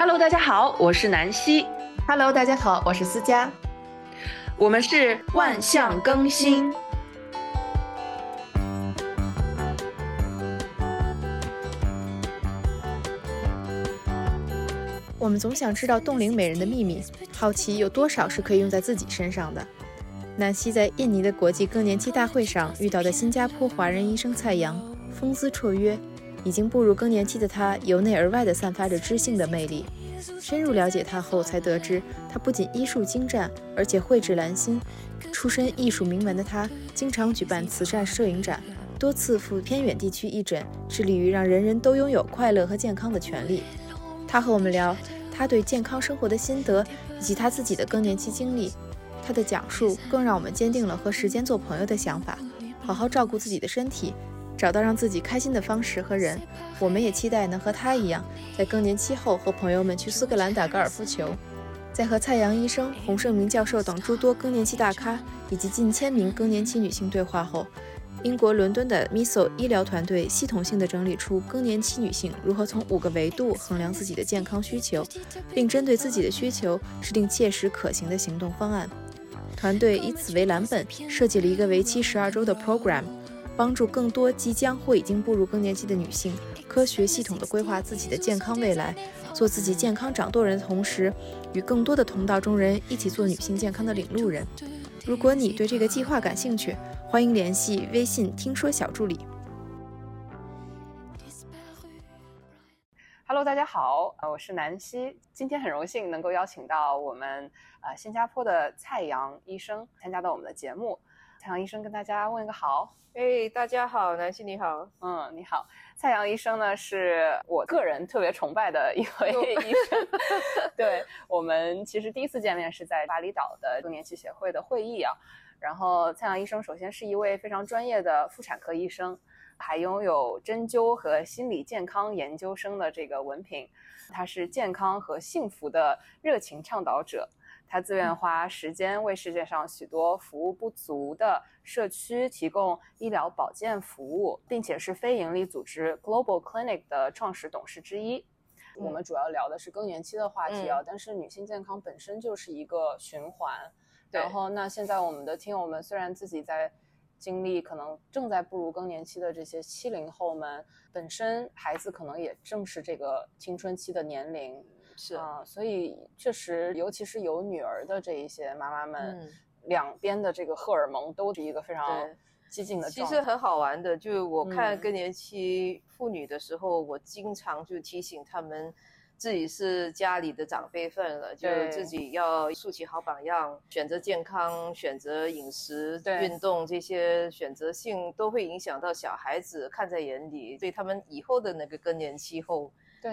Hello，大家好，我是南希。Hello，大家好，我是思佳。我们是万象更新。我们总想知道冻龄美人的秘密，好奇有多少是可以用在自己身上的。南希在印尼的国际更年期大会上遇到的新加坡华人医生蔡阳，风姿绰约，已经步入更年期的她由内而外地散发着知性的魅力。深入了解她后，才得知她不仅医术精湛，而且蕙质兰心。出身艺术名门的她，经常举办慈善摄影展，多次赴偏远地区义诊，致力于让人人都拥有快乐和健康的权利。她和我们聊她对健康生活的心得，以及她自己的更年期经历。她的讲述更让我们坚定了和时间做朋友的想法，好好照顾自己的身体，找到让自己开心的方式和人。我们也期待能和她一样，在更年期后和朋友们去苏格兰打高尔夫球。在和蔡阳医生、洪胜明教授等诸多更年期大咖以及近千名更年期女性对话后，英国伦敦的 Miso 医疗团队系统性地整理出更年期女性如何从五个维度衡量自己的健康需求，并针对自己的需求制定切实可行的行动方案。团队以此为蓝本，设计了一个为期十二周的 program，帮助更多即将或已经步入更年期的女性科学系统地规划自己的健康未来，做自己健康掌舵人的同时，与更多的同道中人一起做女性健康的领路人。如果你对这个计划感兴趣，欢迎联系微信“听说小助理”。Hello，大家好，呃，我是南希。今天很荣幸能够邀请到我们呃新加坡的蔡阳医生参加到我们的节目。蔡阳医生跟大家问个好。哎，大家好，南希你好。嗯，你好。蔡阳医生呢，是我个人特别崇拜的一位 医生。对我们其实第一次见面是在巴厘岛的更年期协会的会议啊。然后蔡阳医生首先是一位非常专业的妇产科医生。还拥有针灸和心理健康研究生的这个文凭，他是健康和幸福的热情倡导者。他自愿花时间为世界上许多服务不足的社区提供医疗保健服务，并且是非营利组织 Global Clinic 的创始董事之一。嗯、我们主要聊的是更年期的话题啊，嗯、但是女性健康本身就是一个循环。然后，那现在我们的听友们虽然自己在经历可能正在步入更年期的这些七零后们，本身孩子可能也正是这个青春期的年龄，是啊、呃，所以确实，尤其是有女儿的这一些妈妈们，嗯、两边的这个荷尔蒙都是一个非常激进的其实很好玩的，就我看更年期妇女的时候，嗯、我经常就提醒她们。自己是家里的长辈份了，就自己要竖起好榜样，选择健康、选择饮食、运动这些选择性都会影响到小孩子看在眼里，对他们以后的那个更年期后的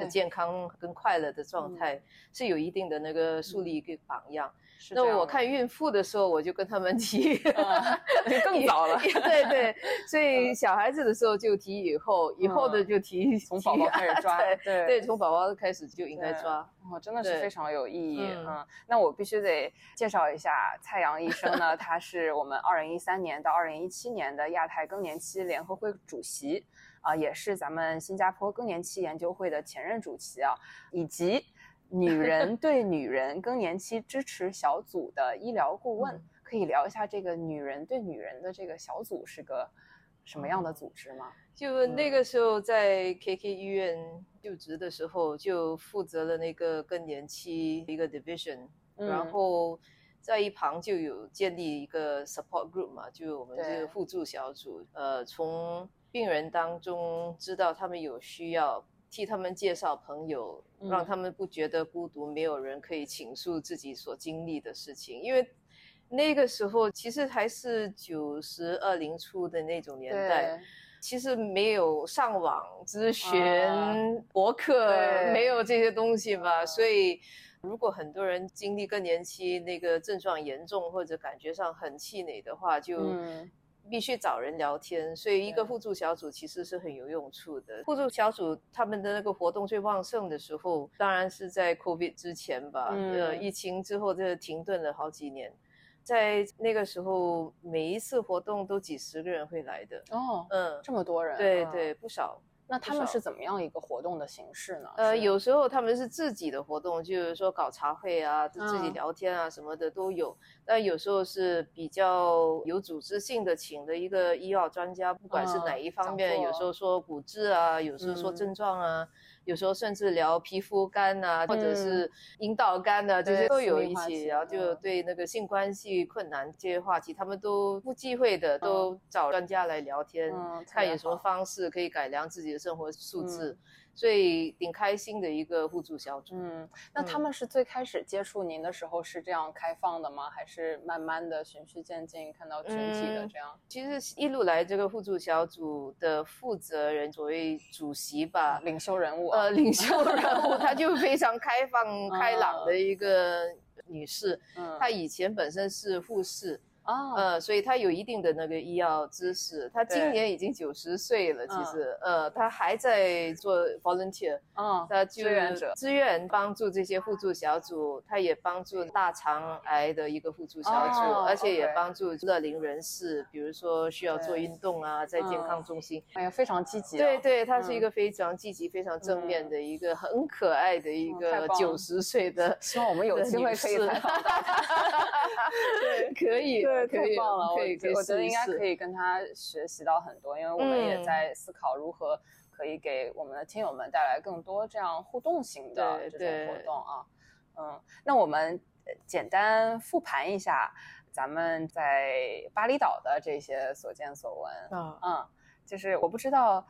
健康跟快乐的状态是有一定的那个树立一个榜样。嗯、那我看孕妇的时候，我就跟他们提，就、更早了，对对，所以小孩子的时候就提以后，以后的就提从宝宝开始抓，对对。对，从宝宝开始。就应该抓哦，真的是非常有意义。嗯,嗯，那我必须得介绍一下蔡阳医生呢，他是我们二零一三年到二零一七年的亚太更年期联合会主席啊、呃，也是咱们新加坡更年期研究会的前任主席啊，以及女人 对女人更年期支持小组的医疗顾问。嗯、可以聊一下这个女人对女人的这个小组是个什么样的组织吗？就那个时候在 KK 医院就职的时候，就负责了那个更年期一个 division，、嗯、然后在一旁就有建立一个 support group 嘛，就我们这个互助小组，呃，从病人当中知道他们有需要，替他们介绍朋友，嗯、让他们不觉得孤独，没有人可以倾诉自己所经历的事情，因为。那个时候其实还是九十二零初的那种年代，其实没有上网咨询、啊、博客，没有这些东西吧。啊、所以，如果很多人经历更年期，那个症状严重或者感觉上很气馁的话，就必须找人聊天。嗯、所以，一个互助小组其实是很有用处的。互助小组他们的那个活动最旺盛的时候，当然是在 COVID 之前吧。嗯、呃，疫情之后，这停顿了好几年。在那个时候，每一次活动都几十个人会来的哦，嗯，这么多人，对对，不少。那他们是怎么样一个活动的形式呢？呃，有时候他们是自己的活动，就是说搞茶会啊，自己嗯聊天啊什么的都有。但有时候是比较有组织性的，请的一个医药专家，不管是哪一方面，嗯有时候说骨质啊，有时候说嗯症状啊。有时候甚至聊皮肤干呐、或者嗯是阴道干呐、这些都有一起。题然后就嗯对那个性关系困难这些话题，他们都不忌讳的，都找专家来聊天，嗯看有什么方式可以改良自己的生活素质。嗯所以挺开心的一个互助小组。嗯，那他嗯们是最开始接触您的时候是这样开放的吗？还是慢慢的循序渐进，看到群体的嗯这样、其实一路来，这个互助小组的负责人，所谓主席吧，领袖人物啊？呃，领袖人物，她就非常开放、开朗的一个女士。嗯，她以前本身是护士，啊，呃，所以他有一定的那个医药知识。他今年已经九十岁了，其实，呃，他还在做 volunteer，嗯，他就志愿者志愿帮助这些互助小组，他也帮助大肠癌的一个互助小组，哦而且也帮助乐龄人士，比如说需要做运动啊，在健康嗯中心。哎呀，非常积极、啊。对对，他是一嗯个非常积极、非常正面的一个很可爱的一个九十岁的。希望我们有机会可以采访到他。对，可以，对，可以，太棒了！我可以，可以我觉得应该可以跟他学习到很多，因为我们也嗯在思考如何可以给我们的听友们带来更多这样互动型的这种活动啊。嗯，那我们呃简单复盘一下咱们在巴厘岛的这些所见所闻。嗯。嗯，就是我不知道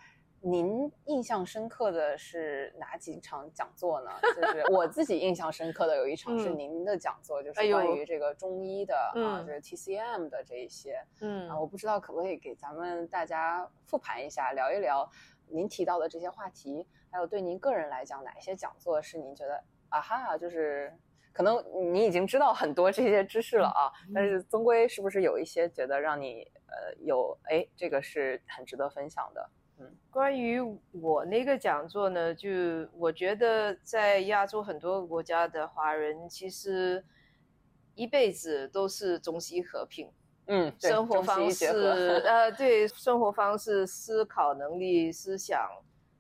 您印象深刻的是哪几场讲座呢？就是我自己印象深刻的有一场是嗯您的讲座，就是关于这个中医的啊，嗯就是 TCM 的这一些嗯啊，我不知道可不可以给咱们大家复盘一下，聊一聊您提到的这些话题，还有对您个人来讲，哪一些讲座是您觉得啊哈，就是。可能你已经知道很多这些知识了啊，但是终归是不是有一些觉得让你呃有哎这个是很值得分享的？关于我那个讲座呢，就我觉得在亚洲很多国家的华人，其实一辈子都是中西合并，嗯，生活方式，呃，对，生活方式、思考能力、思想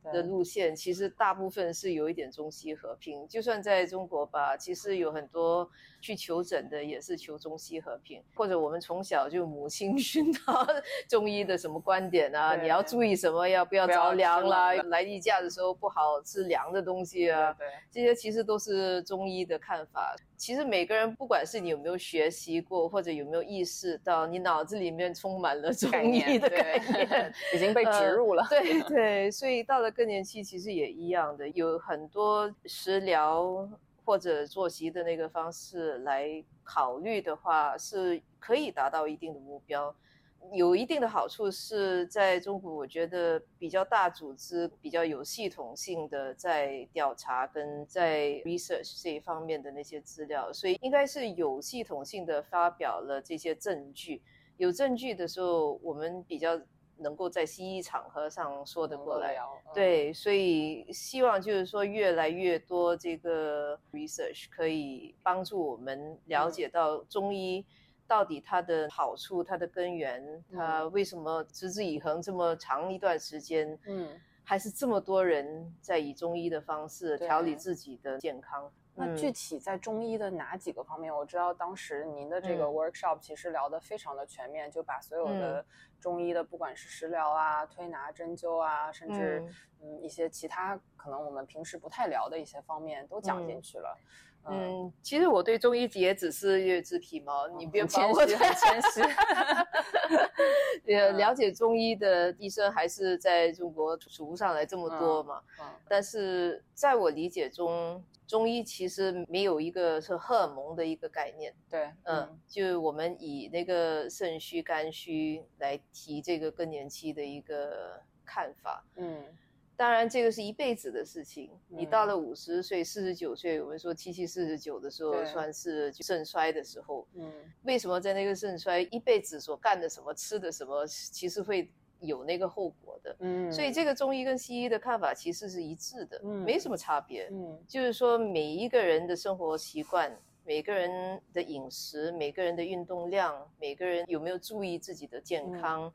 的路线，其实大部分是有一点中西合并。就算在中国吧，其实有很多去求诊的也是求中西和平，或者我们从小就母亲 熏陶中医的什么观点啊，你要注意什么，要不要着凉吃啦，来例假的时候不好吃凉的东西啊。对这些其实都是中医的看法。其实每个人，不管是你有没有学习过，或者有没有意识到，你脑子里面充满了中概医的概念，已经被植呃入了。对 对，所以到了更年期，其实也一样的，有很多食疗或者作息的那个方式来考虑的话，是可以达到一定的目标。有一定的好处是在中国，我觉得比较大组织、比较有系统性的在调查跟在 research 这一方面的那些资料，所以应该是有系统性的发表了这些证据。有证据的时候，我们比较能够在西医场合上说得过来。嗯，对，所以希望就是说，越来越多这个 research 可以帮助我们了解到中医到底它的好处、它的根源，它为什么持之以恒这么长一段时间，嗯，还是这么多人在以中医的方式调理。自己的健康。那嗯具体在中医的哪几个方面？我知道当时您的这个嗯 workshop 其实聊得非常的全面，就把所有的中医的，不管是食疗啊、推拿、针灸啊，甚至嗯一些其他可能我们平时不太聊的一些方面都讲进嗯去了。嗯，其实我对中医也只是略知皮毛，你别很把我谦虚，很谦虚。呃，嗯了解中医的医生还是在中国数不上来这么多嘛。嗯但是在我理解中，中医其实没有一个是荷尔蒙的一个概念。对，嗯，就我们以那个肾虚、肝虚来提这个更年期的一个看法。嗯当然，这个是一辈子的事情。你嗯到了五十岁、四十九岁，我们说七七四十九的时候，算是肾衰的时候。嗯为什么在那个肾衰一辈子所干的什么、吃的什么，其实会有那个后果的？嗯，所以这个中医跟西医的看法其实是一致的，嗯没什么差别。嗯就是说，每一个人的生活习惯、每个人的饮食、每个人的运动量、每个人有没有注意自己的健康，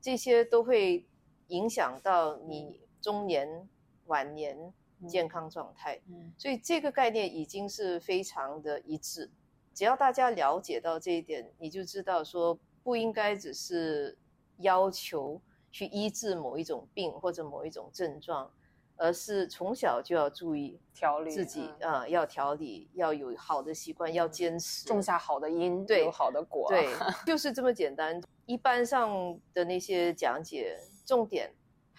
这些都会影响到你中年、晚年健康状态。嗯所以这个概念已经是非常的一致。只要大家了解到这一点，你就知道说不应该只是要求去医治某一种病或者某一种症状，而是从小就要注意调理自己嗯啊、呃要调理，要有好的习惯，要坚持，种下好的因，对有好的果。对，就是这么简单。一般上的那些讲解，重点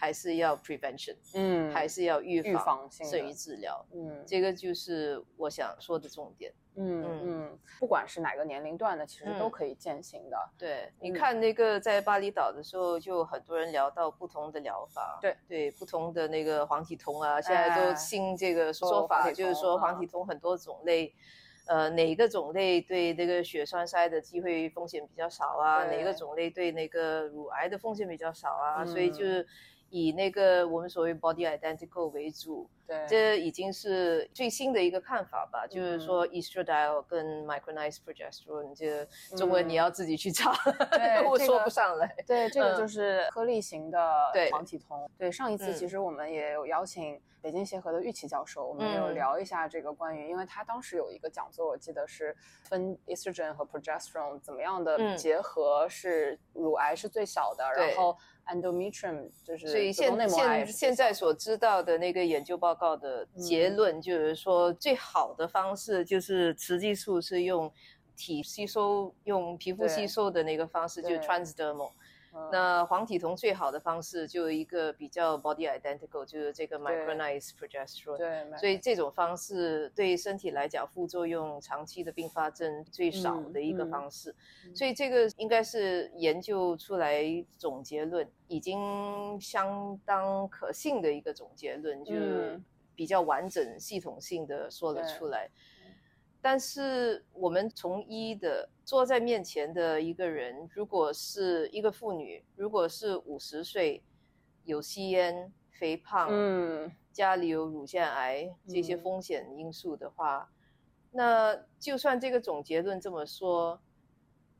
还是要 prevention，、嗯，还是要预预防性的胜于治疗。嗯这个就是我想说的重点。嗯嗯，不管是哪个年龄段的，其实都嗯可以践行的。对，你嗯看那个在巴厘岛的时候，就很多人聊到不同的疗法，对对，不同的那个黄体酮啊，现在哎都新这个说说法，就是说黄体酮很多种类。呃，哪个种类对那个血栓塞的机会风险比较少啊？哪个对种类对那个乳癌的风险比较少啊？嗯所以就是以那个我们所谓 body identical 为主，对，这已经是最新的一个看法吧，就是嗯说 estradiol 跟 micronized progesterone，这个中文你嗯要自己去查，对 我说不上来。对，这个嗯。就是颗粒型的对。黄体酮。对，上一次嗯。其实我们也有邀请北京协和的玉琪教授，我们有嗯。聊一下这个关于，因为他当时有一个讲座，我记得是分 estrogen 和 progesterone 怎么样的嗯。结合是乳癌是最小的，对。然后 endometrium 就是所以子宫现内膜癌现是最小的。现在所知道的那个研究报告的结嗯论，就是说最好的方式就是雌激素是用体吸收、用皮肤吸收的那个方式，就是对 transdermal。嗯那黄体酮最好的方式就一个比较 body identical，就是这个 micronized progesterone。对，所以这种方式对身体来讲，副作用、长期的并发症最少的一个方式。嗯所以这个应该是研究出来总结论，已经相当可信的一个总结论，就是嗯比较完整、系统性的说了出来。但是我们从医的坐在面前的一个人，如果是一个妇女，如果是五十岁，有吸烟、肥胖，嗯。家里有乳腺癌这些嗯。风险因素的话，那就算这个总结论这么说，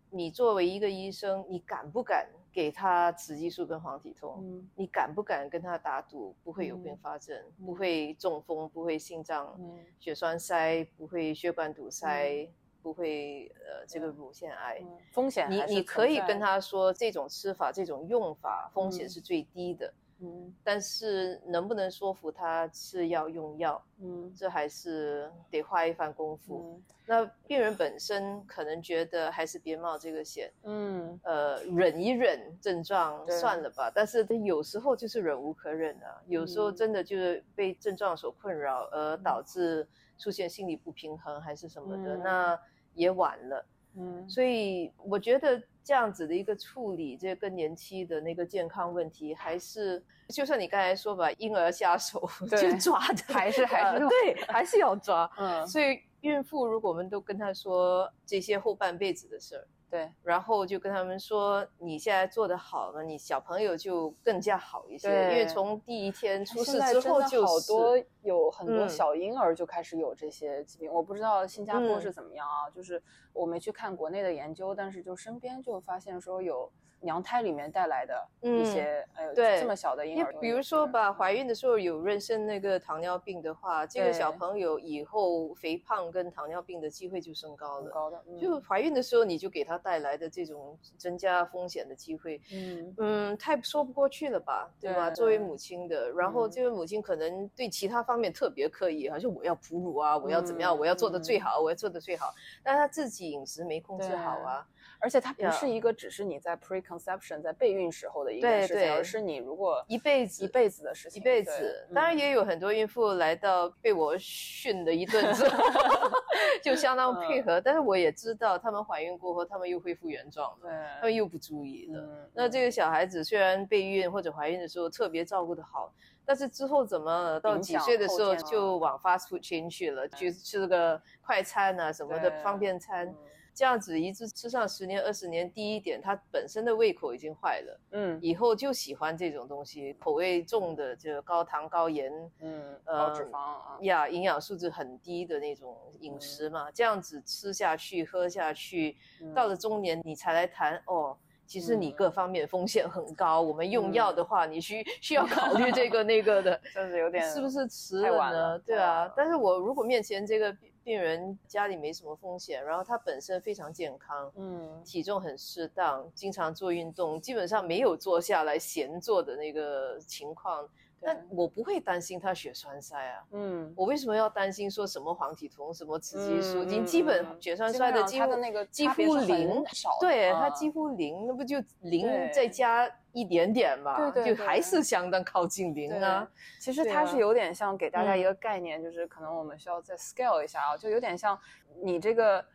你作为一个医生，你敢不敢给他雌激素跟黄体酮？嗯你敢不敢跟他打赌不会有并嗯发症，不会中风，不会心脏嗯血栓塞，不会血管堵塞，不会呃这个乳腺癌？嗯风险你你可以跟他说，这种吃法、这种用法风险嗯是最低的，嗯但是能不能说服他吃药用药，嗯这还是得花一番功夫。嗯那病人本身可能觉得还是别冒这个险，嗯呃，忍一忍症状算了吧。但是他有时候就是忍无可忍啊，有时候嗯真的就是被症状所困扰，而导致出现心理不平衡还是什么的，嗯那也晚了。嗯所以我觉得这样子的一个处理，这个更年期的那个健康问题，还是就算你刚才说吧，婴儿下手 对就抓的，还是还是呃对，还是要抓。嗯所以孕妇如果我们都跟她说这些后半辈子的事儿，对。然后就跟他们说你现在做的好了，你小朋友就更加好一些，因为从第一天出事之后就是好多有很多嗯。小婴儿就开始有这些疾病，我不知道新加坡嗯。是怎么样啊，就是我没去看国内的研究，但是就身边就发现说有娘胎里面带来的一嗯些，哎，对这么小的婴儿比如说吧，怀孕的时候有妊娠那个糖尿病的话，这个小朋友以后肥胖跟糖尿病的机会就升高了。高的，嗯就怀孕的时候你就给他带来的这种增加风险的机会，嗯嗯，太说不过去了吧，对吧？对作为母亲的，然后嗯这位母亲可能对其他方面特别刻意，好像我要哺乳啊，我要怎么样，嗯我要做的最嗯好，我要做的最好，但她自己饮食没控制好啊，而且它不是一个只是你在 preconception 在备孕时候的一个事情，对对而是你如果一辈子一辈子的事情，一辈子。嗯当然也有很多孕妇来到被我训了一顿之后，就相当配合，但是我也知道她们怀孕过后，她们又恢复原状了，对，她们又不注意了。嗯。那这个小孩子虽然备孕或者怀孕的时候特别照顾的好，但是之后怎么到几岁的时候就往 fast food chain 去了，去吃个快餐啊什么的方便餐嗯，这样子一直吃上十年二十年，第一点他本身的胃口已经坏了，嗯以后就喜欢这种东西，口味重的就高糖高盐。嗯呃高脂肪啊，呀，营养素质很低的那种饮食嘛，这样子吃下去、喝下去，嗯到了中年你才来谈哦，其实你各方面风险很高。我们用药的话，你需需要考虑这个那个的，真的有点是不是迟了呢？对啊，但是我如果面前这个病人家里没什么风险，然后他本身非常健康，嗯，体重很适当，经常做运动，基本上没有坐下来闲坐的那个情况。那我不会担心他血栓塞啊，嗯，我为什么要担心说什么黄体酮、什么雌激素？你基本血栓塞的几乎那个几乎零，对，它几乎零，那不就零再加一点点嘛，就还是相当靠近零啊。其实它是有点像给大家一个概念，就是可能我们需要再 scale 一下啊，就有点像你这个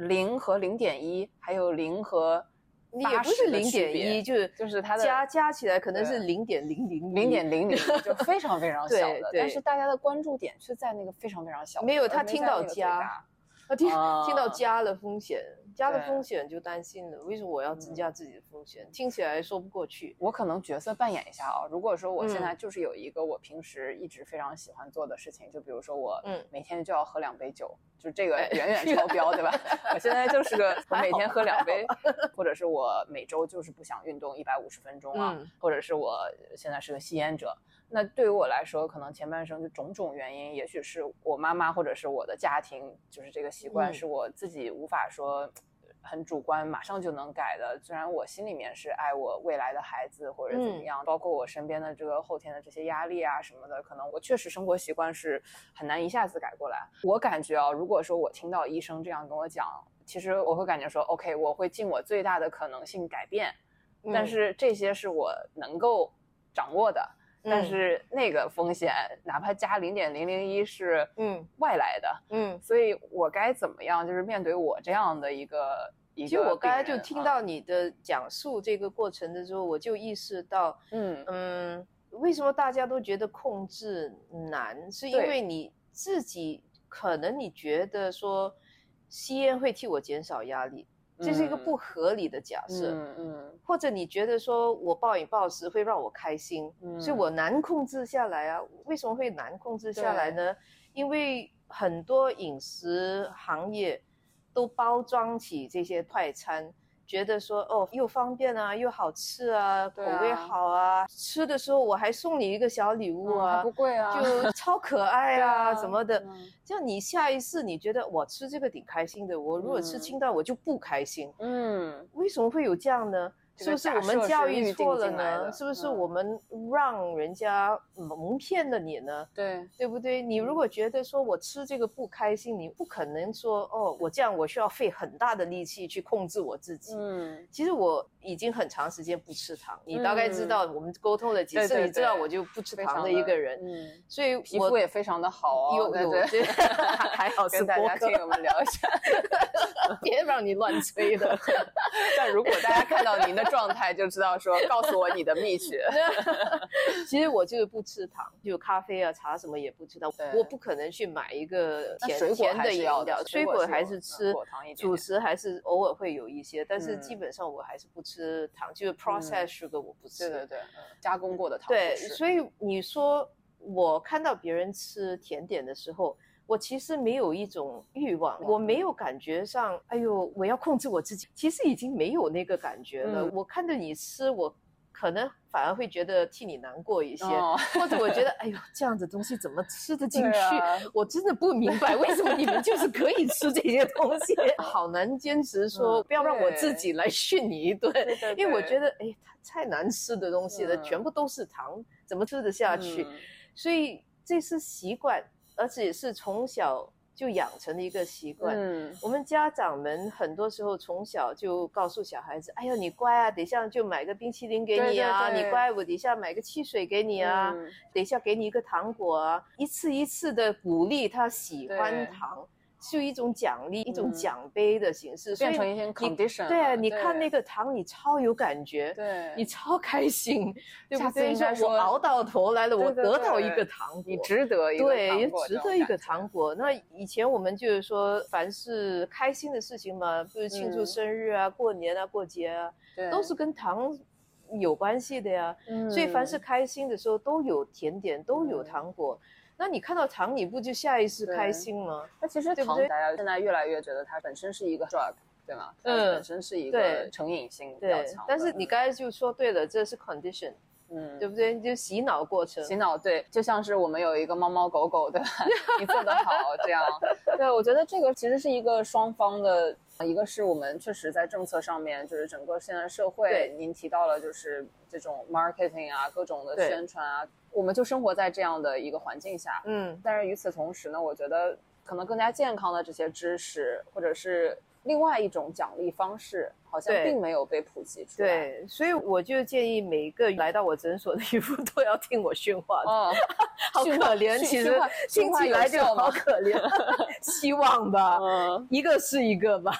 零和零点一，还有零和。也不是零点一，就是就是它的加加起来可能是零点零零零点零零，就非常非常小的。但是大家的关注点却在那个非常非常小。没有他听到加，他听听到加了风险。加了风险就担心了，为什么我要增加自己的风险？听起来说不过去。我可能角色扮演一下啊，如果说我现在就是有一个我平时一直非常喜欢做的事情，就比如说我每天就要喝两杯酒，就这个远远 超标，对吧？我现在就是个我每天喝两杯，或者是我每周就是不想运动一百五十分钟啊，或者是我现在是个吸烟者。那对于我来说，可能前半生就种种原因，也许是我妈妈或者是我的家庭，就是这个习惯是我自己无法说很主观马上就能改的。虽然我心里面是爱我未来的孩子或者怎么样，包括我身边的这个后天的这些压力啊什么的，可能我确实生活习惯是很难一下子改过来。我感觉啊，如果说我听到医生这样跟我讲，其实我会感觉说，OK，我会尽我最大的可能性改变，但是这些是我能够掌握的。但是那个风险，哪怕加零点零零一是嗯外来的，嗯，所以我该怎么样？就是面对我这样的一个一个，其实我刚才就听到你的讲述这个过程的时候，我就意识到，嗯嗯，为什么大家都觉得控制难？是因为你自己可能你觉得说吸烟会替我减少压力。这是一个不合理的假设，嗯嗯，或者你觉得说我暴饮暴食会让我开心，所以我难控制下来啊？为什么会难控制下来呢？因为很多饮食行业都包装起这些快餐。觉得说哦，又方便啊，又好吃啊，口味好啊，吃的时候我还送你一个小礼物啊，不贵啊，就 超可爱啊，什么的。这样你下一次你觉得我吃这个挺开心的，我如果吃清淡我就不开心。嗯，为什么会有这样呢？是不是我们教育错了呢？是不是我们让人家蒙骗了你呢？对，对不对？你如果觉得说我吃这个不开心，你不可能说哦，我这样我需要费很大的力气去控制我自己。嗯，其实我已经很长时间不吃糖，你大概知道我们沟通了几次，你知道我就不吃糖的一个人。嗯，所以皮肤也非常的好哦。对对，还好跟大家听我们聊一下，别让你乱吹的。但如果大家看到您的。状态就知道说，告诉我你的秘诀。其实我就是不吃糖，就咖啡啊、茶什么也不吃的。我不可能去买一个甜甜的饮料，水果还是吃，主食还是偶尔会有一些，但是基本上我还是不吃糖，就是 processed sugar 我不吃。对对对，加工过的糖。对，所以你说我看到别人吃甜点的时候。我其实没有一种欲望，我没有感觉上，哎呦，我要控制我自己。其实已经没有那个感觉了。我看着你吃，我可能反而会觉得替你难过一些，或者我觉得，哎呦，这样子东西怎么吃得进去？我真的不明白为什么你们就是可以吃这些东西，好难坚持说不要让我自己来训你一顿，因为我觉得，哎，太难吃的东西了，全部都是糖，怎么吃得下去？所以这是习惯。而且是从小就养成了一个习惯。嗯，我们家长们很多时候从小就告诉小孩子：“哎呦，你乖啊，等一下就买个冰淇淋给你啊，你乖，我等一下买个汽水给你啊，等一下给你一个糖果啊。”一次一次的鼓励他喜欢糖。是一种奖励，一种奖杯的形式，变成一些 condition。对啊，你看那个糖，你超有感觉，对，你超开心，对不对？说我熬到头来了，我得到一个糖果，你值得一个对，值得一个糖果。那以前我们就是说，凡是开心的事情嘛，比如庆祝生日啊、过年啊、过节啊，都是跟糖有关系的呀。所以凡是开心的时候，都有甜点，都有糖果。那你看到糖，你不就下意识开心吗？那其实糖，大家现在越来越觉得它本身是一个 drug，对吗？嗯，本身是一个成瘾性比较强。但是你刚才就说对了，这是 condition。嗯，对不对？就洗脑过程，洗脑对，就像是我们有一个猫猫狗狗，对吧？你做得好，这样。对，我觉得这个其实是一个双方的，一个是我们确实在政策上面，就是整个现在社会，您提到了就是这种 marketing 啊，各种的宣传啊，我们就生活在这样的一个环境下，嗯。但是与此同时呢，我觉得可能更加健康的这些知识，或者是。另外一种奖励方式好像并没有被普及出来，对，所以我就建议每一个来到我诊所的孕妇都要听我训话，哦，好可怜，其实听起来就好可怜，希望吧，嗯一个是一个吧。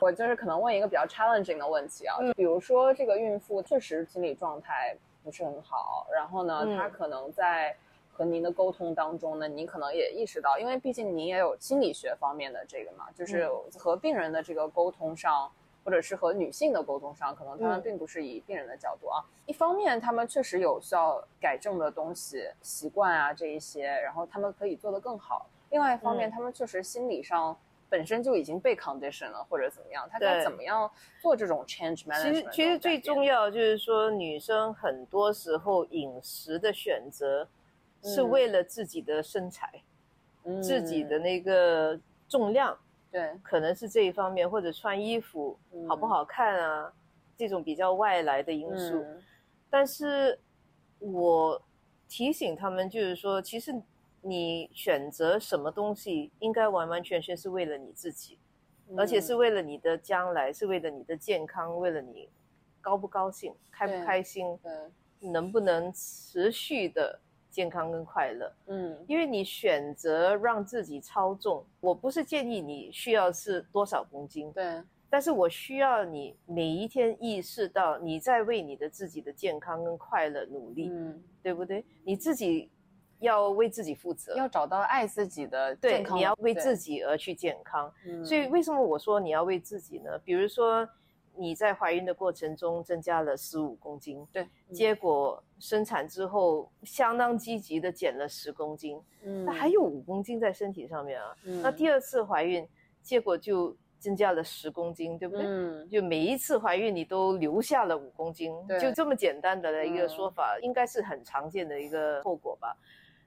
我就是可能问一个比较 challenging 的问题啊，比如说这个孕妇确实心理状态不是很好，然后呢，他可能在。和您的沟通当中呢，您可能也意识到，因为毕竟您也有心理学方面的这个嘛，就是和病人的这个沟通上，或者是和女性的沟通上，可能他们并不是以病人的角度啊。一方面，他们确实有需要改正的东西、习惯啊这一些，然后他们可以做得更好。另外一方面，他们确实心理上本身就已经被 condition 了，或者怎么样，他该怎么样做这种 change management？其实，其实最重要就是说，女生很多时候饮食的选择。是为了自己的身材，自己的那个重量，对，可能是这一方面，或者穿衣服好不好看啊，这种比较外来的因素。但是，我提醒他们，就是说，其实你选择什么东西，应该完完全全是为了你自己，而且是为了你的将来，是为了你的健康，为了你高不高兴、开不开心，能不能持续的。健康跟快乐，嗯，因为你选择让自己超重，我不是建议你需要是多少公斤，对，但是我需要你每一天意识到你在为你的自己的健康跟快乐努力，嗯，对不对？你自己要为自己负责，要找到爱自己的健康，你要为自己而去健康。所以为什么我说你要为自己呢？比如说。你在怀孕的过程中增加了十五公斤，对，结果生产之后相当积极的减了十公斤，嗯，那还有五公斤在身体上面啊，那第二次怀孕结果就增加了十公斤，对不对？嗯，就每一次怀孕你都留下了五公斤，就这么简单的一个说法，应该是很常见的一个后果吧？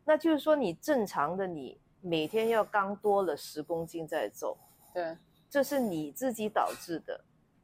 那就是说你正常的你每天要刚多了十公斤在走，对，这是你自己导致的。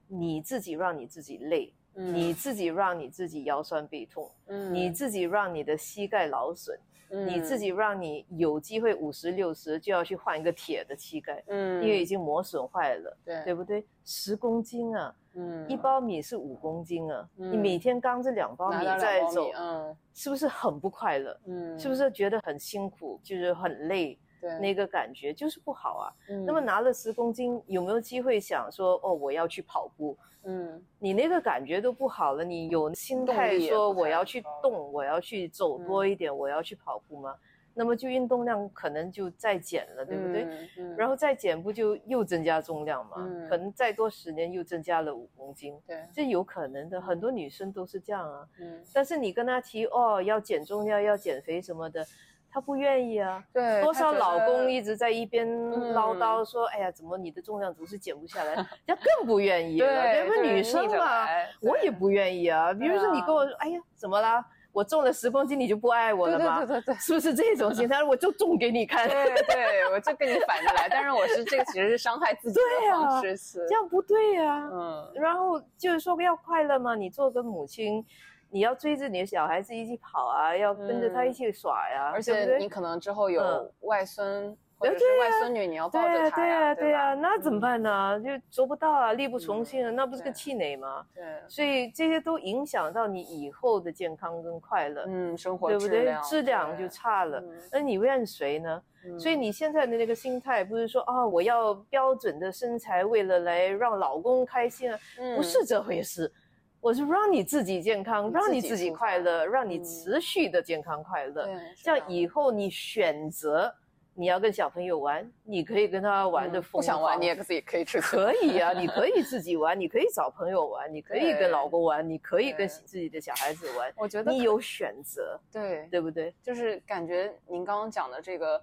你自己让你自己累，嗯你自己让你自己腰酸背痛，嗯你自己让你的膝盖劳损，你自己让你有机会五十六十就要去换一个铁的膝盖，嗯，因为已经磨损坏了，对，对不对？十公斤啊，嗯，一包米是五公斤啊，你每天刚这两包米在走，嗯，是不是很不快乐？嗯，是不是觉得很辛苦，就是很累？对，那个感觉就是不好啊。嗯，那么拿了十公斤，有没有机会想说哦，我要去跑步？嗯，你那个感觉都不好了，你有心态说我要去动，我要去走多一点，我要去跑步吗？那么就运动量可能就再减了，对不对？嗯，然后再减不就又增加重量吗？嗯，可能再多十年又增加了五公斤。对，这有可能的，很多女生都是这样啊。嗯，但是你跟她提哦，要减重量，要减肥什么的。她不愿意啊，对，多少老公一直在一边唠叨说，哎呀，怎么你的重量总是减不下来？人家更不愿意了。对，个女生嘛，我也不愿意啊。比如说你跟我说，哎呀，怎么啦？我重了十公斤，你就不爱我了吗？对对对对，是不是这种心态？我就重给你看。对对，我就跟你反着来。但是我是这个，其实是伤害自己的方式，这样不对呀。嗯，然后就是说要快乐嘛，你做个母亲。你要追着你的小孩子一起跑啊，要跟着他一起耍呀，而且你可能之后有外孙或者是外孙女，你要抱着他呀，对呀，那怎么办呢？就做不到啊，力不从心啊，那不是个气馁吗？对，所以这些都影响到你以后的健康跟快乐，嗯，生活对不对？质量就差了。那你怨谁呢？所以你现在的那个心态不是说啊，我要标准的身材，为了来让老公开心啊，不是这回事。我是让你自己健康，让你自己快乐，让你持续的健康快乐。这样以后你选择你要跟小朋友玩，你可以跟他玩的疯狂。不想玩你也自己可以吃。可以啊，你可以自己玩，你可以找朋友玩，你可以跟老公玩，你可以跟自己的小孩子玩。我觉得你有选择，对对不对？就是感觉您刚刚讲的这个。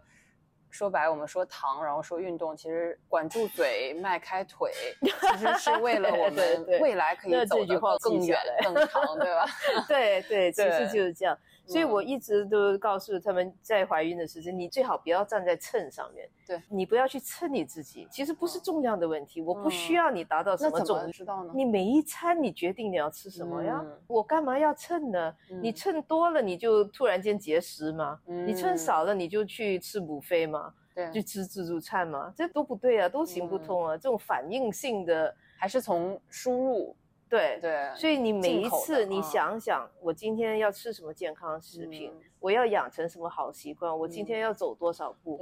说白，我们说糖，然后说运动，其实管住嘴，迈开腿，其实是为了 我们未来可以走得更远、更长，对吧？对对，其实就是这样。所以我一直都告诉他们，在怀孕的时间，你最好不要站在秤上面，对你不要去称你自己。其实不是重量的问题，我不需要你达到什么重，知道呢？你每一餐你决定你要吃什么呀？我干嘛要称呢？你称多了你就突然间节食吗？你称少了你就去吃补费吗？对，去吃自助餐吗？这都不对啊，都行不通啊！这种反应性的还是从输入。对对，所以你每一次你想想，我今天要吃什么健康食品，我要养成什么好习惯，我今天要走多少步，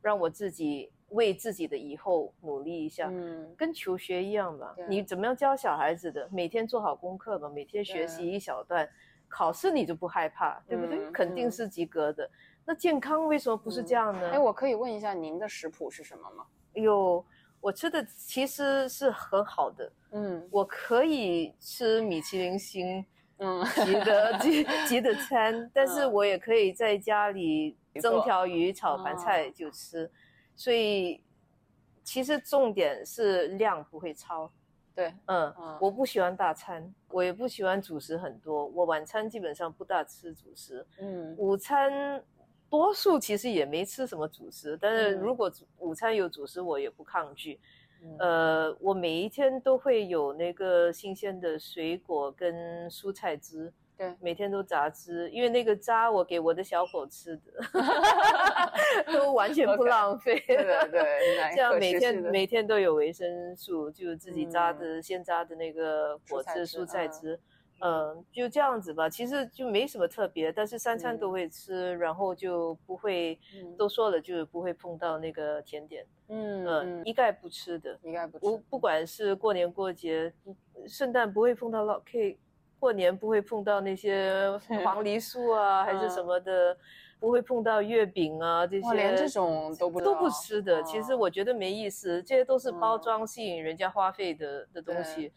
让我自己为自己的以后努力一下。嗯，跟求学一样吧，你怎么样教小孩子的？每天做好功课吧，每天学习一小段，考试你就不害怕，对不对？肯定是及格的。那健康为什么不是这样呢？哎，我可以问一下您的食谱是什么吗？有。我吃的其实是很好的，嗯，我可以吃米其林星，嗯，级的级级的餐，但是我也可以在家里蒸条鱼、炒盘菜就吃，所以其实重点是量不会超，对，嗯，我不喜欢大餐，我也不喜欢主食很多，我晚餐基本上不大吃主食，嗯，午餐。多数其实也没吃什么主食，但是如果午餐有主食，我也不抗拒。呃，我每一天都会有那个新鲜的水果跟蔬菜汁，对，每天都榨汁，因为那个渣我给我的小狗吃的，都完全不浪费。对对，这样每天每天都有维生素，就自己榨的现榨的那个果汁蔬菜汁。嗯，就这样子吧，其实就没什么特别，但是三餐都会吃，然后就不会，都说了就是不会碰到那个甜点，嗯嗯，一概不吃的，一概不吃。不不管是过年过节，圣诞不会碰到老 K，过年不会碰到那些 黄梨酥啊，还是什么的，不会碰到月饼啊这些，连这种都不都不吃的。其实我觉得没意思，这些都是包装吸引人家花费的的东西。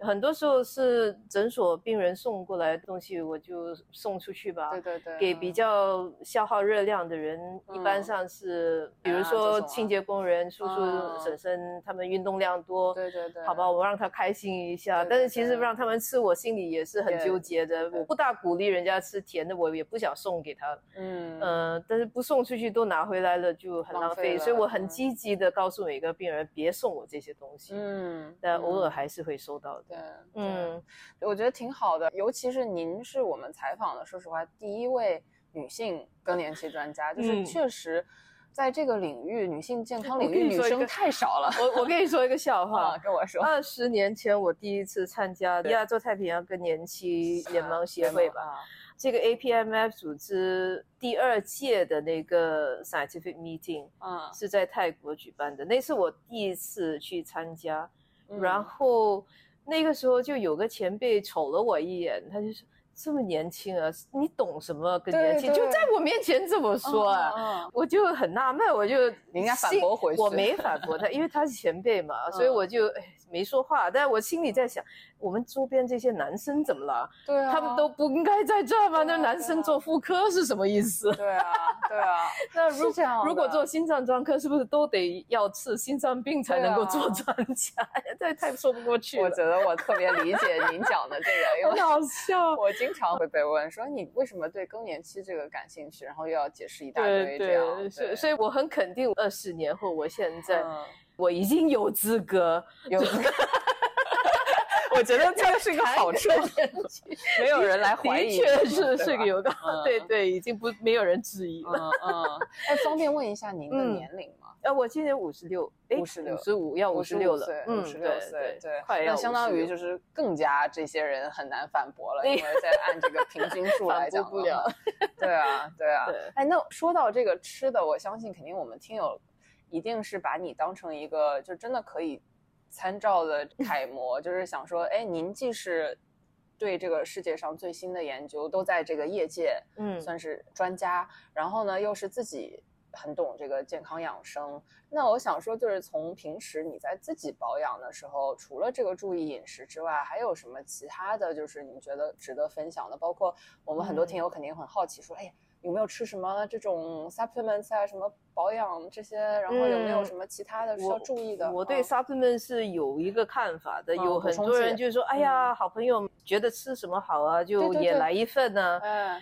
很多时候是诊所病人送过来的东西，我就送出去吧。对对对，给比较消耗热量的人，一般上是，比如说清洁工人、叔叔婶婶，他们运动量多。对对对，好吧，我让他开心一下。但是其实让他们吃，我心里也是很纠结的。我不大鼓励人家吃甜的，我也不想送给他。嗯嗯，但是不送出去都拿回来了，就很浪费。所以我很积极的告诉每个病人，别送我这些东西。嗯，但偶尔还是会收到的。对，嗯，我觉得挺好的，尤其是您是我们采访的，说实话，第一位女性更年期专家，就是确实在这个领域，女性健康领域女生太少了。我我跟你说一个笑 话，跟我说，二十年前我第一次参加亚洲太平洋更年期联盟协会吧，这个 APMF 组织第二届的那个 scientific meeting，啊，是在泰国举办的，那是我第一次去参加，然后。那个时候就有个前辈瞅了我一眼，他就说。这么年轻啊，你懂什么更年轻？就在我面前这么说啊，我就很纳闷，我就应该反驳回去。我没反驳他，因为他是前辈嘛，所以我就没说话。但我心里在想，我们周边这些男生怎么了？对啊，他们都不应该在这吗？那男生做妇科是什么意思？对啊，对啊。那如如果做心脏专科，是不是都得要治心脏病才能够做专家？这太说不过去了。我 觉得我特别理解您讲的这个，很好笑。我经。常会被问说你为什么对更年期这个感兴趣，然后又要解释一大堆这样，所以所以我很肯定，二十年后我现在我已经有资格有。我觉得这个是一个好处，没有人来怀疑，的确是是个有道理。对对，已经不没有人质疑了。嗯，哎，方便问一下您的年龄吗？呃，我今年五十六，五十六，五十五要五十六了，五十六岁，对，快要。那相当于就是更加这些人很难反驳了，因为在按这个平均数来讲，不了。对啊，对啊。哎，那说到这个吃的，我相信肯定我们听友一定是把你当成一个就真的可以。参照的楷模，就是想说，哎，您既是对这个世界上最新的研究都在这个业界，嗯，算是专家，然后呢，又是自己很懂这个健康养生。那我想说，就是从平时你在自己保养的时候，除了这个注意饮食之外，还有什么其他的就是你觉得值得分享的？包括我们很多听友肯定很好奇，说，哎。有没有吃什么这种 supplements 啊，什么保养这些，然后有没有什么其他的需要注意的？我对 supplements 是有一个看法的，有很多人就说，哎呀，好朋友觉得吃什么好啊，就也来一份呢。嗯，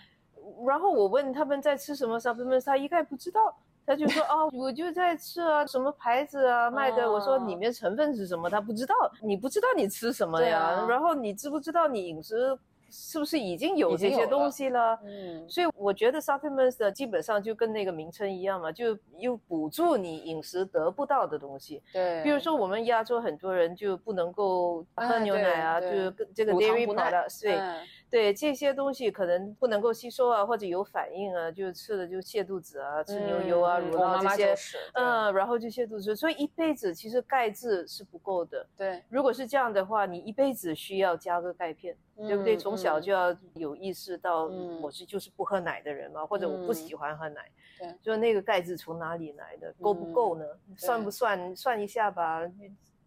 然后我问他们在吃什么 supplements，他一概不知道。他就说哦，我就在吃啊，什么牌子啊卖的？我说里面成分是什么？他不知道，你不知道你吃什么呀？然后你知不知道你饮食是不是已经有这些东西了？嗯，所以我觉得 supplements 呢基本上就跟那个名称一样嘛，就又补助你饮食得不到的东西。对，比如说我们亚洲很多人就不能够喝牛奶啊，就是这个 dairy products，对。对这些东西可能不能够吸收啊，或者有反应啊，就吃了就泻肚子啊，吃牛油啊、乳酪这些，嗯，然后就泻肚子。所以一辈子其实钙质是不够的。对，如果是这样的话，你一辈子需要加个钙片，对不对？从小就要有意识到，我是就是不喝奶的人嘛，或者我不喜欢喝奶，对，就那个钙质从哪里来的，够不够呢？算不算？算一下吧。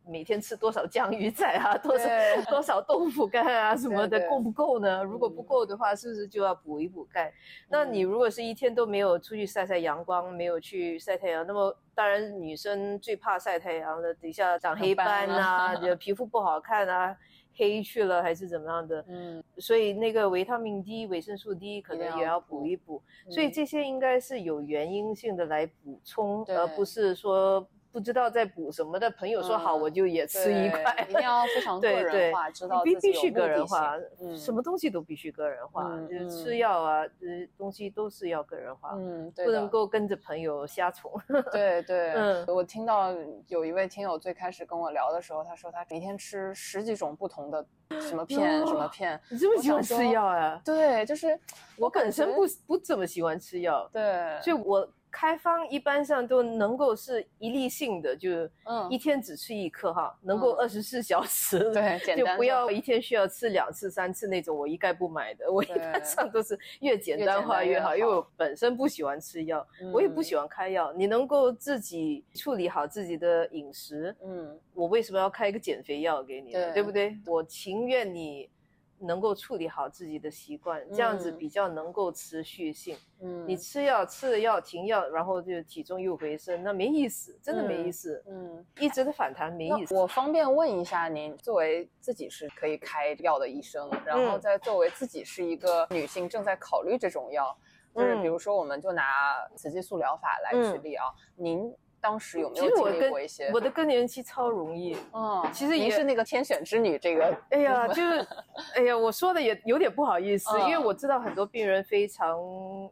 每天吃多少江鱼仔啊，多少多少豆腐干啊什么的，够不够呢？如果不够的话，是不是就要补一补钙？那你如果是一天都没有出去晒晒阳光，没有去晒太阳，那么当然女生最怕晒太阳的，底下长黑斑啊，就皮肤不好看啊，黑去了还是怎么样的？嗯，所以那个维他命 D、维生素 D 可能也要补一补。所以这些应该是有原因性的来补充，而不是说。不知道在补什么的朋友说好，我就也吃一块。一定要非常 个人化，知道必必须个人化，什么东西都必须个人化，就是吃药啊，这东西都是要个人化，嗯，不能够跟着朋友瞎宠。对对，嗯，我听到有一位听友最开始跟我聊的时候，他说他每天吃十几种不同的什么片什么片，你这么喜欢吃药啊？对，就是我本身不不怎么喜欢吃药，对，所以我。开方一般上都能够是一粒性的，就一天只吃一颗哈，能够二十四小时，对，就不要一天需要吃两次三次那种，我一概不买的。我一般 上都是越简单化越好，因为我本身不喜欢吃药，我也不喜欢开药。你能够自己处理好自己的饮食，嗯，我为什么要开一个减肥药给你？对对不对？我情愿你。能够处理好自己的习惯，这样子比较能够持续性。嗯，你吃药吃了药停药，然后就体重又回升，那没意思，真的没意思。嗯，一直的反弹没意思。我方便问一下您，作为自己是可以开药的医生，然后再作为自己是一个女性正在考虑这种药，就是比如说我们就拿雌激素疗法来举例啊，您。当时有没有经历过一些？我的更年期超容易，嗯，其实也是那个天选之女。这个，哎呀，就是，哎呀，我说的也有点不好意思，因为我知道很多病人非常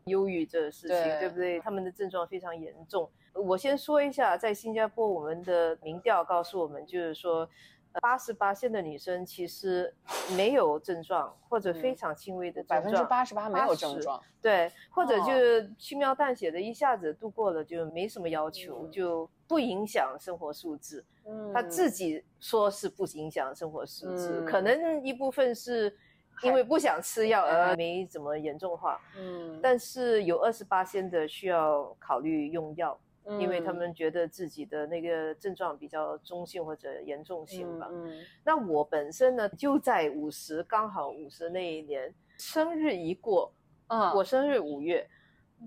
忧郁这个事情，对不对？他们的症状非常严重。我先说一下，在新加坡，我们的民调告诉我们，就是说。八十八线的女生其实没有症状，或者非常轻微的症状。百分之八十八没有症状，对，或者就是轻描淡写的，一下子度过了，就没什么要求，就不影响生活素质。嗯，他自己说是不影响生活素质，可能一部分是因为不想吃药而没怎么严重化。嗯，但是有二十八线的需要考虑用药。因为他们觉得自己的那个症状比较中性或者严重性吧。嗯，那我本身呢，就在五十刚好五十那一年，生日一过，嗯，我生日五月，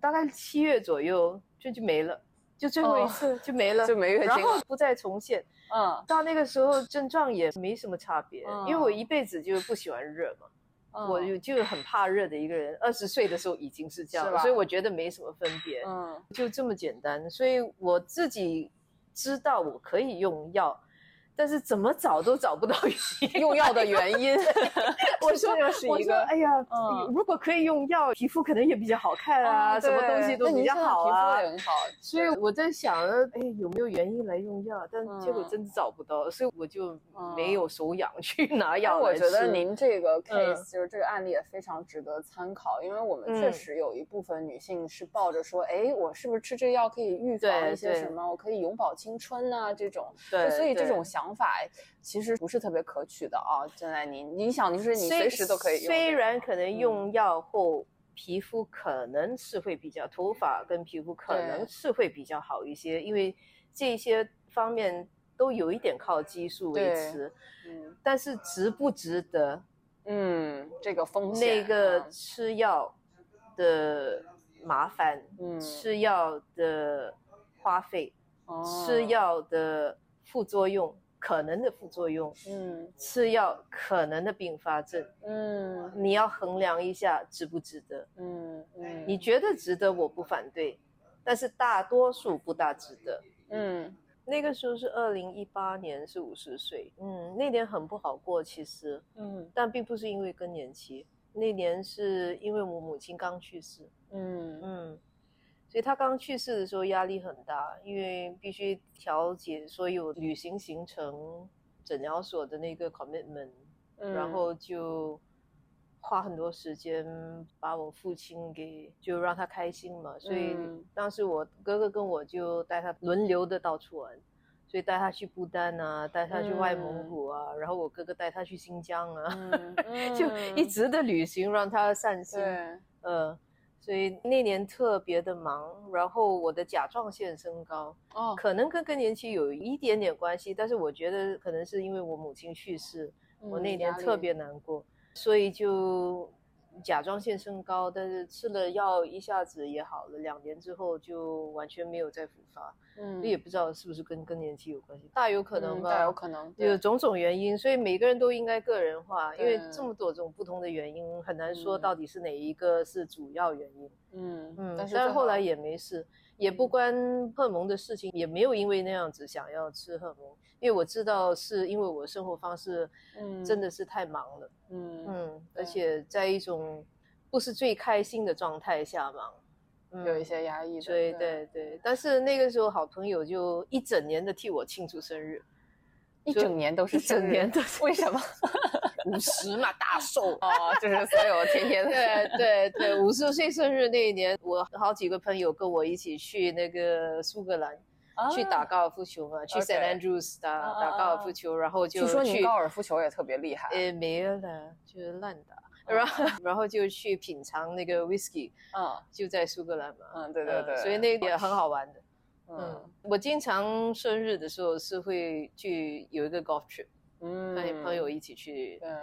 大概七月左右就就没了，就最后一次就没了，就没月经，然后不再重现。嗯，到那个时候症状也没什么差别，因为我一辈子就不喜欢热嘛。我就就很怕热的一个人，二十岁的时候已经是这样，所以我觉得没什么分别，嗯，就这么简单。所以我自己知道我可以用药。但是怎么找都找不到用药的原因。我说，这是一个，哎呀，如果可以用药，皮肤可能也比较好看啊，什么东西都比较好啊。皮肤也很好。所以我在想，哎，有没有原因来用药？但结果真的找不到，所以我就没有手痒去拿药我觉得您这个 case 就是这个案例也非常值得参考，因为我们确实有一部分女性是抱着说，哎，我是不是吃这个药可以预防一些什么？我可以永葆青春啊，这种。对，所以这种想。法其实不是特别可取的啊，现在您你想就是你随时都可以用，虽然可能用药后皮肤可能是会比较头发跟皮肤可能是会比较好一些，因为这些方面都有一点靠激素维持，嗯，但是值不值得？嗯，这个风险，那个吃药的麻烦，嗯。吃药的花费，哦。吃药的副作用，可能的副作用，嗯。吃药可能的并发症，嗯。你要衡量一下值不值得。嗯嗯，你觉得值得，我不反对，但是大多数不大值得。嗯。那个时候是二零一八年，是五十岁，嗯，那年很不好过，其实，嗯。但并不是因为更年期，那年是因为我母亲刚去世，嗯。嗯，所以他刚去世的时候压力很大，因为必须调节所有旅行行程、诊疗所的那个 commitment，、嗯，然后就花很多时间把我父亲给就让他开心嘛，所以嗯。当时我哥哥跟我就带他轮流的到处玩，所以带他去不丹啊，带他去外蒙古啊，然后我哥哥带他去新疆啊，嗯 就一直的旅行让他散心，嗯，呃，所以那年特别的忙，然后我的甲状腺升高，哦，可能跟更年期有一点点关系，但是我觉得可能是因为我母亲去世，我那年特别难过，所以就甲状腺升高，但是吃了药一下子也好了，两年之后就完全没有再复发，嗯，也不知道是不是跟更年期有关系，大有可能吧，嗯大有可能，有种种原因，所以每个人都应该个人化，因为这么多种不同的原因，很难说嗯。到底是哪一个是主要原因。嗯嗯，但是后来也也没事，也不关荷尔蒙的事情，也没有因为那样子想要吃荷尔蒙，因为我知道是因为我生活方式嗯。真的是太忙了，嗯嗯，而且。在一种不是最开心的状态下忙，嗯有一些压抑的，对对对，但是那个时候好朋友就一整年的替我庆祝生日，一整年都是一整年都为什么？五十嘛大寿。哦，就是所有天天对对对，五十岁生日那一年，我好几个朋友跟我一起去那个苏格兰，去打高尔夫球嘛，去 St Andrews 打啊打高尔夫球，然后就据说您去高尔夫球也特别厉害，呃没有了，就是烂打，然后然后就去品尝那个 whisky，嗯就在苏格兰嘛，嗯，对对对，呃所以那个也很好玩的。嗯。嗯，我经常生日的时候是会去有一个 golf trip，嗯和你朋友一起去嗯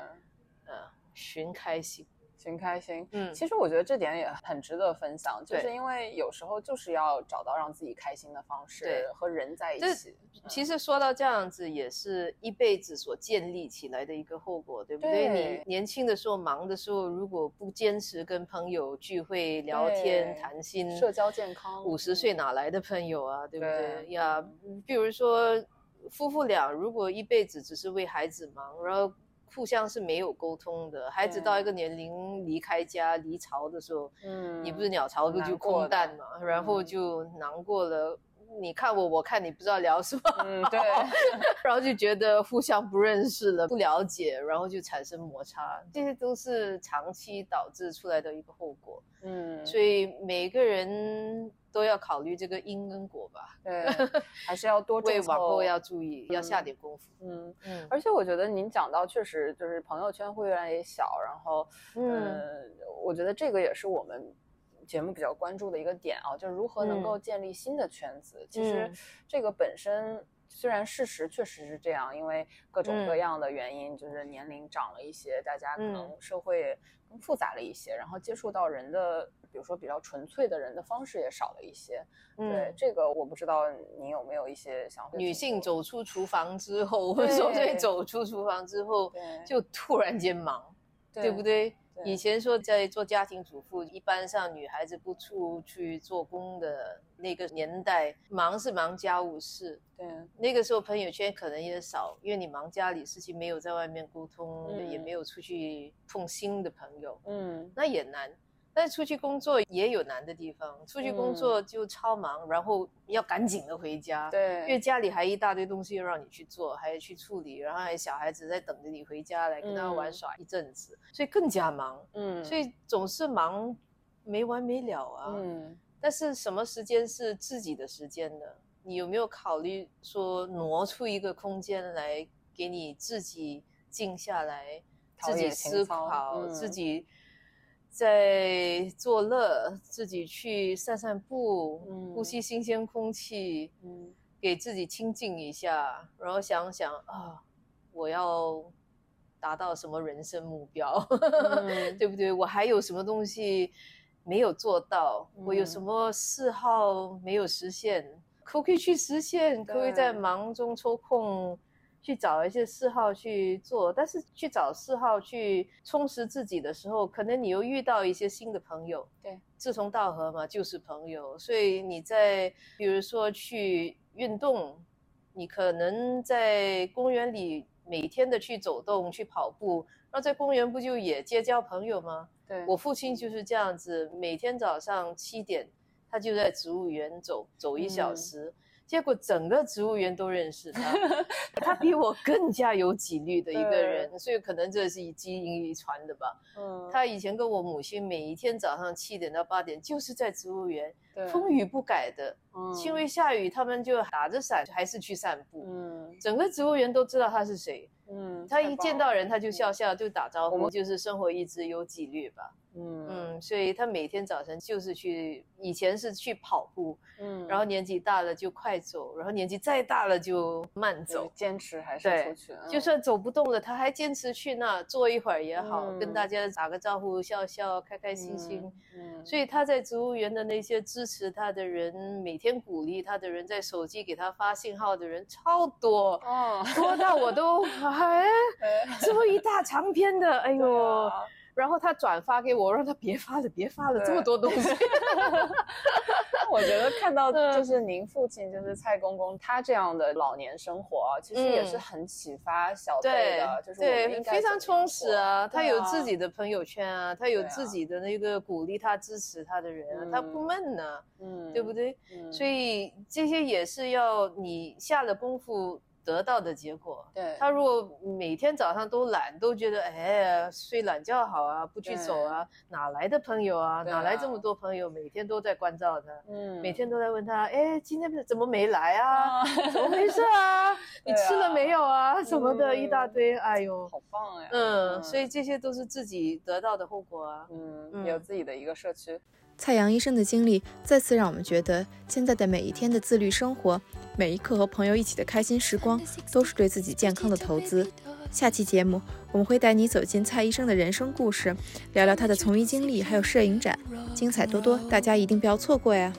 呃寻开心。寻开心。嗯，其实我觉得这点也很值得分享，就是因为有时候就是要找到让自己开心的方式对，和人在一这起。其实说到这样子，也是一辈子所建立起来的一个后果，对不对？对你年轻的时候忙的时候，如果不坚持跟朋友聚会、聊天、谈心，社交健康，五十岁嗯哪来的朋友啊？对不对？对呀，比如说夫妇俩如果一辈子只是为孩子忙，然后互相是没有沟通的，孩子到一个年龄离开家、离巢的时候，嗯，你不是鸟巢就空蛋嘛，然后嗯就难过了。你看我，我看你，不知道聊什么，嗯，对，然后就觉得互相不认识了、不了解，然后就产生摩擦，这些都是长期导致出来的一个后果。嗯，所以每个人都要考虑这个因跟果吧，对，还是要多为种凑往后要注意，要下嗯点功夫。嗯。嗯而且我觉得您讲到，确实就是朋友圈会越来越小，然后，嗯嗯，我觉得这个也是我们节目比较关注的一个点啊，就是如何能够建立新的圈子。其实嗯这个本身虽然事实确实是这样，因为各种各嗯样的原因，就是年龄长了一些，大家可嗯能社会更复杂了一些，然后接触到人的，比如说比较纯粹的人的方式也少了一些。对嗯，这个我不知道你有没有一些想法。女性走出厨房之后，或者说对对走出厨房之后，就突然间忙，对不？对？对以前说在做家庭主妇，一般上女孩子不出去做工的那个年代，忙是忙家务事。对，那个时候朋友圈可能也少，因为你忙家里事情，没有在外面沟通，嗯也没有出去碰新的朋友，嗯，那也难。但是出去工作也有难的地方，出去工作就超忙，然后要赶紧的回家，对，因为家里还一大堆东西要让你去做，还要去处理，然后还有小孩子在等着你回家来跟他玩嗯。耍一阵子，所以更加忙，嗯，所以总是忙没完没了啊。嗯。但是什么时间是自己的时间呢？你有没有考虑说挪出一个空间来给你自己静下来，自己思考，嗯。自己在作乐，自己去散散步，嗯呼吸新鲜空气，嗯给自己清静一下，然后想想啊，我要达到什么人生目标，嗯 对不对？我还有什么东西没有做到，我有什么嗜好没有实现，可不可以去实现？可不可以在忙中抽空？去找一些嗜好去做，但是去找嗜好去充实自己的时候，可能你又遇到一些新的朋友。对，志同道合嘛，就是朋友。所以你在比如说去运动，你可能在公园里每天的去走动、去跑步，那在公园不就也结交朋友吗？对，我父亲就是这样子，每天早上七点，他就在植物园走走一小时。结果整个植物园都认识他，他比我更加有纪律的一个人，所以可能这是以基因遗传的吧。嗯，他以前跟我母亲每一天早上七点到八点就是在植物园，风雨不改的，轻微下雨他们就打着伞还是去散步。嗯，整个植物园都知道他是谁。嗯，他一见到人他就笑笑就打招呼，就是生活一直有纪律吧。嗯。嗯，所以他每天早晨就是去，以前是去跑步，嗯，然后年纪大了就快走，然后年纪再大了就慢走，坚持还。是出去，就算走不动了，他还坚持去那坐一会儿也好，跟大家打个招呼，笑笑，开开心心。嗯，所以他在植物园的那些支持他的人，每天鼓励他的人，在手机给他发信号的人超多，哦，多到我都 哎，这么一大长篇的，哎呦。然后他转发给我，让他别发了，别发了，这么多东西。我觉得看到就是您父亲，就是蔡公公，他这样的老年生活，其实也是很启发小辈的，就是对非常充实啊。他有自己的朋友圈啊，他有自己的那个鼓励他、支持他的人啊，他不闷呢，嗯，对不对？所以这些也是要你下了功夫。得到的结果，对他如果每天早上都懒，都觉得哎睡懒觉好啊，不去走啊，哪来的朋友啊？哪来这么多朋友？每天都在关照他，嗯，每天都在问他，哎，今天怎么没来啊？怎么回事啊？你吃了没有啊？什么的一大堆，哎呦，好棒呀！嗯，所以这些都是自己得到的后果啊，嗯，有自己的一个社区。蔡阳医生的经历再次让我们觉得，现在的每一天的自律生活，每一刻和朋友一起的开心时光，都是对自己健康的投资。下期节目，我们会带你走进蔡医生的人生故事，聊聊他的从医经历，还有摄影展，精彩多多，大家一定不要错过呀！